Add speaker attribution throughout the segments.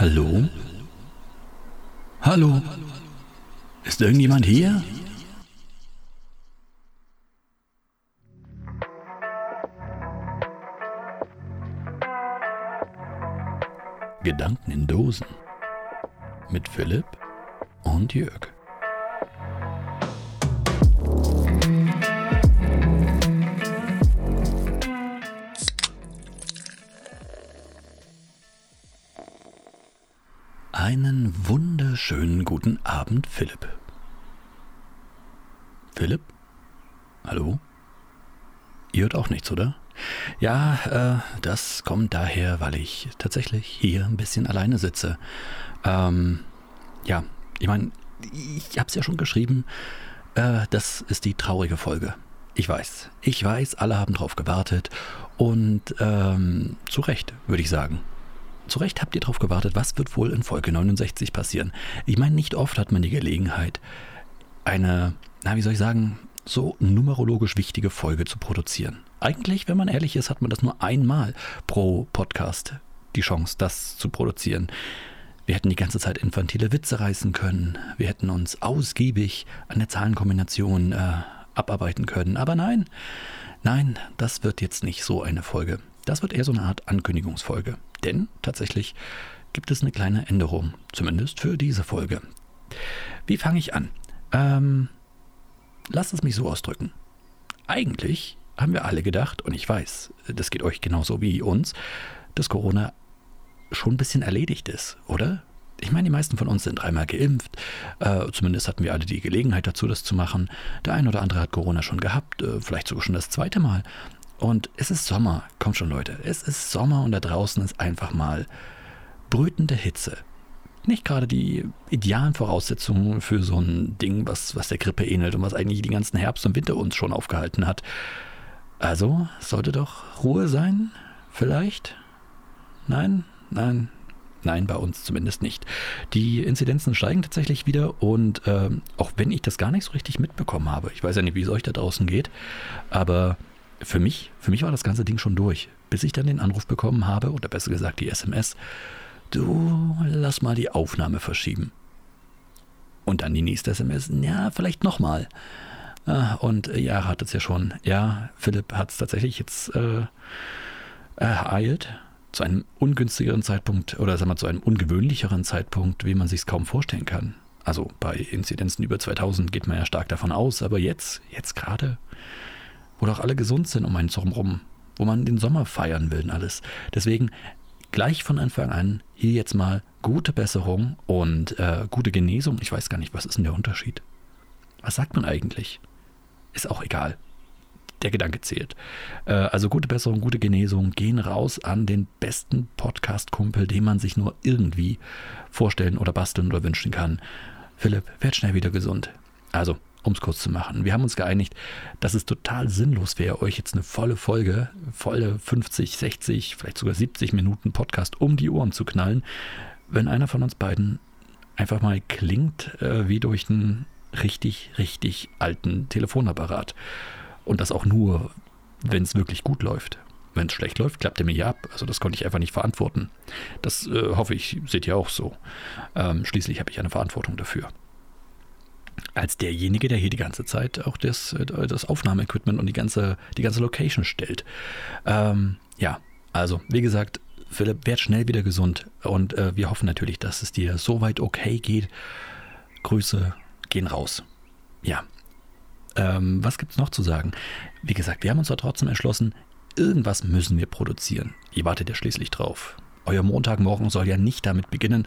Speaker 1: Hallo? Hallo? Ist irgendjemand hier? Gedanken in Dosen mit Philipp und Jörg. Wunderschönen guten Abend, Philipp. Philipp? Hallo? Ihr hört auch nichts, oder? Ja, äh, das kommt daher, weil ich tatsächlich hier ein bisschen alleine sitze. Ähm, ja, ich meine, ich habe es ja schon geschrieben. Äh, das ist die traurige Folge. Ich weiß, ich weiß, alle haben drauf gewartet und ähm, zu Recht, würde ich sagen. Zu Recht habt ihr darauf gewartet, was wird wohl in Folge 69 passieren. Ich meine, nicht oft hat man die Gelegenheit, eine, na, wie soll ich sagen, so numerologisch wichtige Folge zu produzieren. Eigentlich, wenn man ehrlich ist, hat man das nur einmal pro Podcast die Chance, das zu produzieren. Wir hätten die ganze Zeit infantile Witze reißen können. Wir hätten uns ausgiebig an der Zahlenkombination äh, abarbeiten können. Aber nein, nein, das wird jetzt nicht so eine Folge. Das wird eher so eine Art Ankündigungsfolge. Denn tatsächlich gibt es eine kleine Änderung, zumindest für diese Folge. Wie fange ich an? Ähm, lasst es mich so ausdrücken. Eigentlich haben wir alle gedacht, und ich weiß, das geht euch genauso wie uns, dass Corona schon ein bisschen erledigt ist, oder? Ich meine, die meisten von uns sind dreimal geimpft. Äh, zumindest hatten wir alle die Gelegenheit dazu, das zu machen. Der ein oder andere hat Corona schon gehabt, äh, vielleicht sogar schon das zweite Mal. Und es ist Sommer. Kommt schon, Leute. Es ist Sommer und da draußen ist einfach mal brütende Hitze. Nicht gerade die idealen Voraussetzungen für so ein Ding, was, was der Grippe ähnelt und was eigentlich den ganzen Herbst und Winter uns schon aufgehalten hat. Also sollte doch Ruhe sein? Vielleicht? Nein? Nein? Nein, bei uns zumindest nicht. Die Inzidenzen steigen tatsächlich wieder und äh, auch wenn ich das gar nicht so richtig mitbekommen habe, ich weiß ja nicht, wie es euch da draußen geht, aber für mich, für mich war das ganze Ding schon durch, bis ich dann den Anruf bekommen habe, oder besser gesagt die SMS, du lass mal die Aufnahme verschieben. Und dann die nächste SMS, ja, vielleicht nochmal. Ah, und ja, hat es ja schon. Ja, Philipp hat es tatsächlich jetzt äh, ereilt, zu einem ungünstigeren Zeitpunkt oder sagen wir zu einem ungewöhnlicheren Zeitpunkt, wie man sich es kaum vorstellen kann. Also bei Inzidenzen über 2000 geht man ja stark davon aus, aber jetzt, jetzt gerade wo doch alle gesund sind um einen rum, wo man den Sommer feiern will und alles. Deswegen gleich von Anfang an hier jetzt mal gute Besserung und äh, gute Genesung. Ich weiß gar nicht, was ist denn der Unterschied? Was sagt man eigentlich? Ist auch egal. Der Gedanke zählt. Äh, also gute Besserung, gute Genesung gehen raus an den besten Podcast-Kumpel, den man sich nur irgendwie vorstellen oder basteln oder wünschen kann. Philipp, werd schnell wieder gesund. Also, um es kurz zu machen. Wir haben uns geeinigt, dass es total sinnlos wäre, euch jetzt eine volle Folge, volle 50, 60, vielleicht sogar 70 Minuten Podcast um die Ohren zu knallen, wenn einer von uns beiden einfach mal klingt äh, wie durch einen richtig, richtig alten Telefonapparat. Und das auch nur, wenn es wirklich gut läuft. Wenn es schlecht läuft, klappt er mir ja ab. Also das konnte ich einfach nicht verantworten. Das äh, hoffe ich, seht ihr auch so. Ähm, schließlich habe ich eine Verantwortung dafür als derjenige, der hier die ganze Zeit auch das, äh, das Aufnahmeequipment und die ganze, die ganze Location stellt. Ähm, ja, also wie gesagt, Philipp, werd schnell wieder gesund und äh, wir hoffen natürlich, dass es dir soweit okay geht. Grüße gehen raus. Ja. Ähm, was es noch zu sagen? Wie gesagt, wir haben uns da trotzdem entschlossen, irgendwas müssen wir produzieren. Ihr wartet ja schließlich drauf. Euer Montagmorgen soll ja nicht damit beginnen,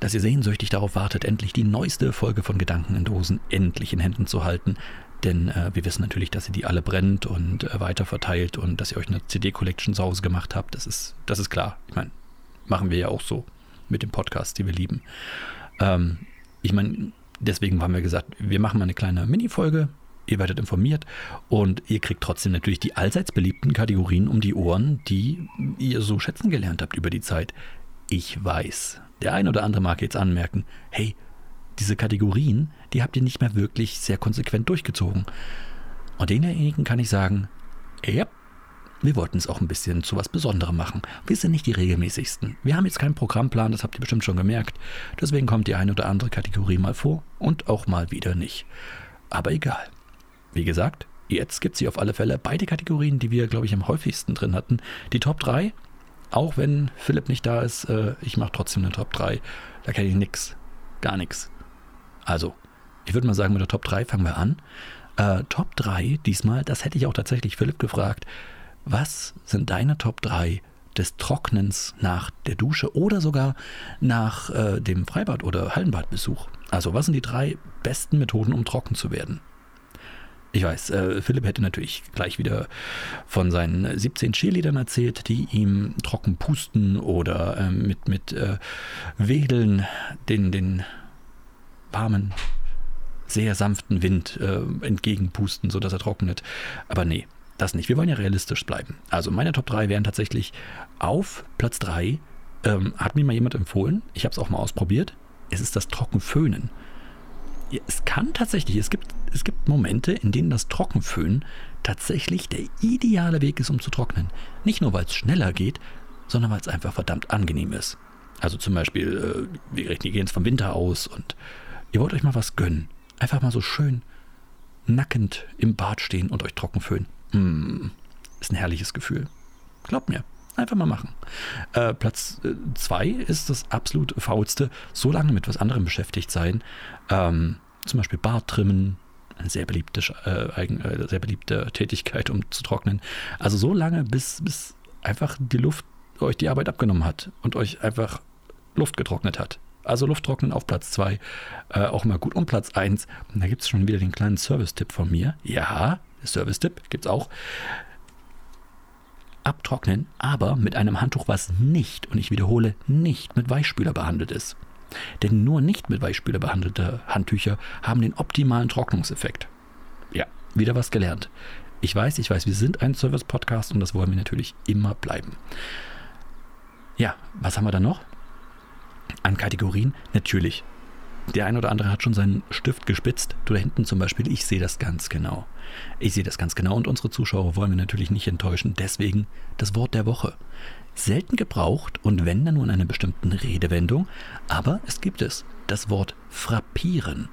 Speaker 1: dass ihr sehnsüchtig darauf wartet, endlich die neueste Folge von Gedanken in Dosen endlich in Händen zu halten. Denn äh, wir wissen natürlich, dass ihr die alle brennt und äh, weiter verteilt und dass ihr euch eine CD-Collection zu Hause gemacht habt. Das ist, das ist klar. Ich meine, machen wir ja auch so mit dem Podcast, die wir lieben. Ähm, ich meine, deswegen haben wir gesagt, wir machen mal eine kleine Mini-Folge. Ihr werdet informiert und ihr kriegt trotzdem natürlich die allseits beliebten Kategorien um die Ohren, die ihr so schätzen gelernt habt über die Zeit. Ich weiß, der ein oder andere mag jetzt anmerken, hey, diese Kategorien, die habt ihr nicht mehr wirklich sehr konsequent durchgezogen. Und denjenigen kann ich sagen, ja, wir wollten es auch ein bisschen zu was Besonderem machen. Wir sind nicht die regelmäßigsten. Wir haben jetzt keinen Programmplan, das habt ihr bestimmt schon gemerkt. Deswegen kommt die eine oder andere Kategorie mal vor und auch mal wieder nicht. Aber egal. Wie gesagt, jetzt gibt es hier auf alle Fälle beide Kategorien, die wir, glaube ich, am häufigsten drin hatten. Die Top 3, auch wenn Philipp nicht da ist, äh, ich mache trotzdem eine Top 3. Da kenne ich nichts. Gar nichts. Also, ich würde mal sagen, mit der Top 3 fangen wir an. Äh, Top 3 diesmal, das hätte ich auch tatsächlich Philipp gefragt. Was sind deine Top 3 des Trocknens nach der Dusche oder sogar nach äh, dem Freibad- oder Hallenbadbesuch? Also, was sind die drei besten Methoden, um trocken zu werden? Ich weiß, äh, Philipp hätte natürlich gleich wieder von seinen 17 Cheerleadern erzählt, die ihm trocken pusten oder äh, mit, mit äh, Wedeln den, den warmen sehr sanften Wind äh, entgegenpusten, sodass er trocknet. Aber nee, das nicht. Wir wollen ja realistisch bleiben. Also meine Top 3 wären tatsächlich auf Platz 3, ähm, hat mir mal jemand empfohlen, ich habe es auch mal ausprobiert, es ist das Trockenföhnen. Es kann tatsächlich, es gibt, es gibt Momente, in denen das Trockenföhnen tatsächlich der ideale Weg ist, um zu trocknen. Nicht nur, weil es schneller geht, sondern weil es einfach verdammt angenehm ist. Also zum Beispiel, äh, wir gehen jetzt vom Winter aus und ihr wollt euch mal was gönnen. Einfach mal so schön nackend im Bad stehen und euch trocken föhnen. Mm, ist ein herrliches Gefühl. Glaubt mir. Einfach mal machen. Äh, Platz 2 äh, ist das absolut faulste. So lange mit was anderem beschäftigt sein. Ähm, zum Beispiel Bart trimmen. Eine sehr beliebte, äh, äh, sehr beliebte Tätigkeit, um zu trocknen. Also so lange, bis, bis einfach die Luft euch die Arbeit abgenommen hat und euch einfach Luft getrocknet hat. Also Lufttrocknen auf Platz 2, äh, auch mal gut. Und Platz 1, da gibt es schon wieder den kleinen Service-Tipp von mir. Ja, Service-Tipp gibt es auch. Abtrocknen, aber mit einem Handtuch, was nicht, und ich wiederhole, nicht mit Weichspüler behandelt ist. Denn nur nicht mit Weichspüler behandelte Handtücher haben den optimalen Trocknungseffekt. Ja, wieder was gelernt. Ich weiß, ich weiß, wir sind ein Service-Podcast und das wollen wir natürlich immer bleiben. Ja, was haben wir da noch? An Kategorien natürlich. Der ein oder andere hat schon seinen Stift gespitzt. Du da hinten zum Beispiel, ich sehe das ganz genau. Ich sehe das ganz genau und unsere Zuschauer wollen wir natürlich nicht enttäuschen. Deswegen das Wort der Woche. Selten gebraucht und wenn dann nur in einer bestimmten Redewendung, aber es gibt es. Das Wort frappieren.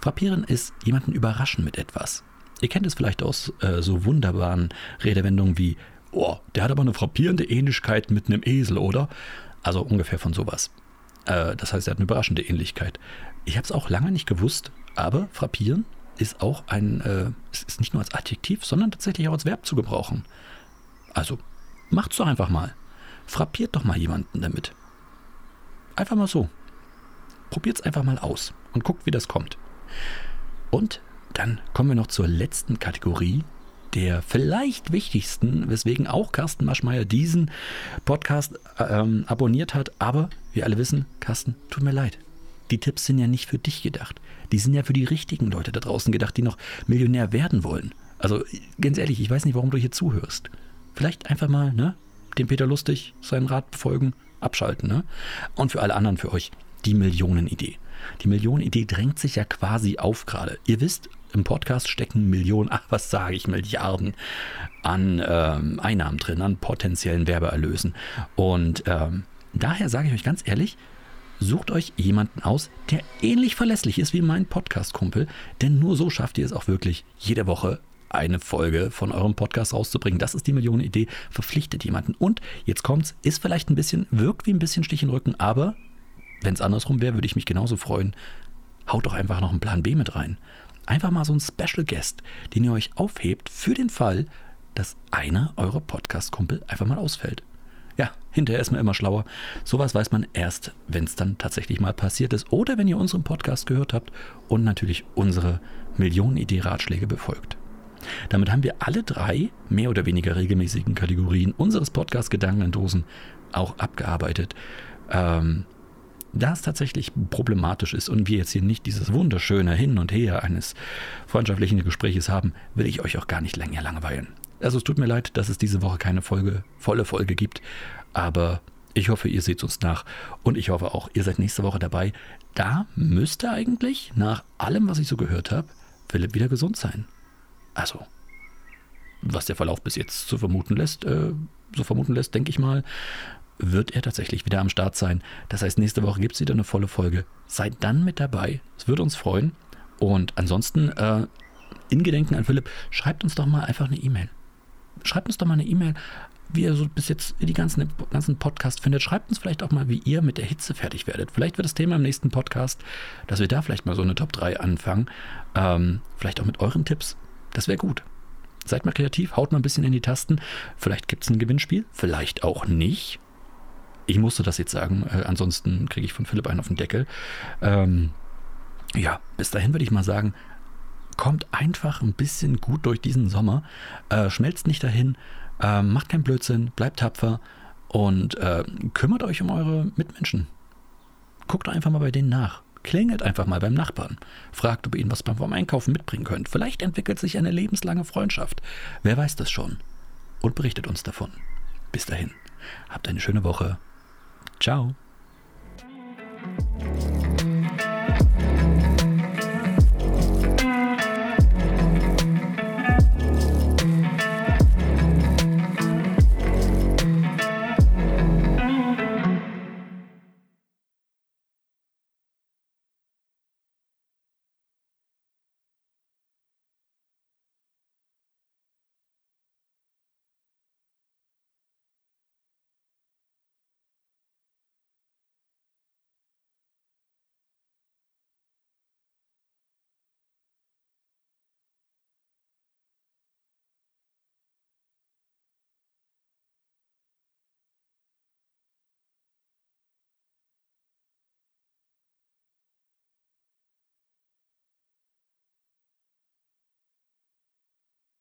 Speaker 1: Frappieren ist jemanden überraschen mit etwas. Ihr kennt es vielleicht aus äh, so wunderbaren Redewendungen wie, oh, der hat aber eine frappierende Ähnlichkeit mit einem Esel, oder? Also ungefähr von sowas. Äh, das heißt, er hat eine überraschende Ähnlichkeit. Ich habe es auch lange nicht gewusst, aber frappieren ist auch ein, äh, ist nicht nur als Adjektiv, sondern tatsächlich auch als Verb zu gebrauchen. Also, macht's doch einfach mal. Frappiert doch mal jemanden damit. Einfach mal so. Probiert's einfach mal aus und guckt, wie das kommt. Und dann kommen wir noch zur letzten Kategorie, der vielleicht wichtigsten, weswegen auch Carsten Maschmeyer diesen Podcast ähm, abonniert hat. Aber wir alle wissen, Carsten, tut mir leid. Die Tipps sind ja nicht für dich gedacht. Die sind ja für die richtigen Leute da draußen gedacht, die noch Millionär werden wollen. Also ganz ehrlich, ich weiß nicht, warum du hier zuhörst. Vielleicht einfach mal, ne, dem Peter Lustig seinen Rat befolgen, abschalten, ne? Und für alle anderen, für euch, die Millionenidee. Die Millionenidee drängt sich ja quasi auf gerade. Ihr wisst, im Podcast stecken Millionen, ach was sage ich, Milliarden an ähm, Einnahmen drin, an potenziellen Werbeerlösen. Und ähm, daher sage ich euch ganz ehrlich, sucht euch jemanden aus, der ähnlich verlässlich ist wie mein Podcast-Kumpel, denn nur so schafft ihr es auch wirklich, jede Woche eine Folge von eurem Podcast rauszubringen. Das ist die Millionenidee. Verpflichtet jemanden. Und jetzt kommt's, ist vielleicht ein bisschen, wirkt wie ein bisschen Stich in den Rücken, aber wenn es andersrum wäre, würde ich mich genauso freuen. Haut doch einfach noch einen Plan B mit rein. Einfach mal so ein Special Guest, den ihr euch aufhebt für den Fall, dass einer eurer Podcast-Kumpel einfach mal ausfällt. Ja, hinterher ist man immer schlauer. Sowas weiß man erst, wenn es dann tatsächlich mal passiert ist oder wenn ihr unseren Podcast gehört habt und natürlich unsere Millionen-Idee-Ratschläge befolgt. Damit haben wir alle drei mehr oder weniger regelmäßigen Kategorien unseres Podcast Gedankendosen auch abgearbeitet. Ähm, da es tatsächlich problematisch ist und wir jetzt hier nicht dieses wunderschöne Hin und Her eines freundschaftlichen Gespräches haben, will ich euch auch gar nicht länger langweilen. Also es tut mir leid, dass es diese Woche keine Folge, volle Folge gibt, aber ich hoffe, ihr seht uns nach und ich hoffe auch, ihr seid nächste Woche dabei. Da müsste eigentlich, nach allem, was ich so gehört habe, Philipp wieder gesund sein. Also, was der Verlauf bis jetzt zu vermuten lässt, äh, so vermuten lässt, denke ich mal, wird er tatsächlich wieder am Start sein. Das heißt, nächste Woche gibt es wieder eine volle Folge. Seid dann mit dabei. Es würde uns freuen. Und ansonsten, äh, in Gedenken an Philipp, schreibt uns doch mal einfach eine E-Mail. Schreibt uns doch mal eine E-Mail, wie ihr so bis jetzt die ganzen, ganzen Podcast findet. Schreibt uns vielleicht auch mal, wie ihr mit der Hitze fertig werdet. Vielleicht wird das Thema im nächsten Podcast, dass wir da vielleicht mal so eine Top 3 anfangen. Ähm, vielleicht auch mit euren Tipps. Das wäre gut. Seid mal kreativ, haut mal ein bisschen in die Tasten. Vielleicht gibt es ein Gewinnspiel, vielleicht auch nicht. Ich musste das jetzt sagen, äh, ansonsten kriege ich von Philipp einen auf den Deckel. Ähm, ja, bis dahin würde ich mal sagen, kommt einfach ein bisschen gut durch diesen Sommer. Äh, schmelzt nicht dahin, äh, macht keinen Blödsinn, bleibt tapfer und äh, kümmert euch um eure Mitmenschen. Guckt einfach mal bei denen nach. Klingelt einfach mal beim Nachbarn. Fragt, ob ihr ihnen was beim Einkaufen mitbringen könnt. Vielleicht entwickelt sich eine lebenslange Freundschaft. Wer weiß das schon? Und berichtet uns davon. Bis dahin. Habt eine schöne Woche. Ciao.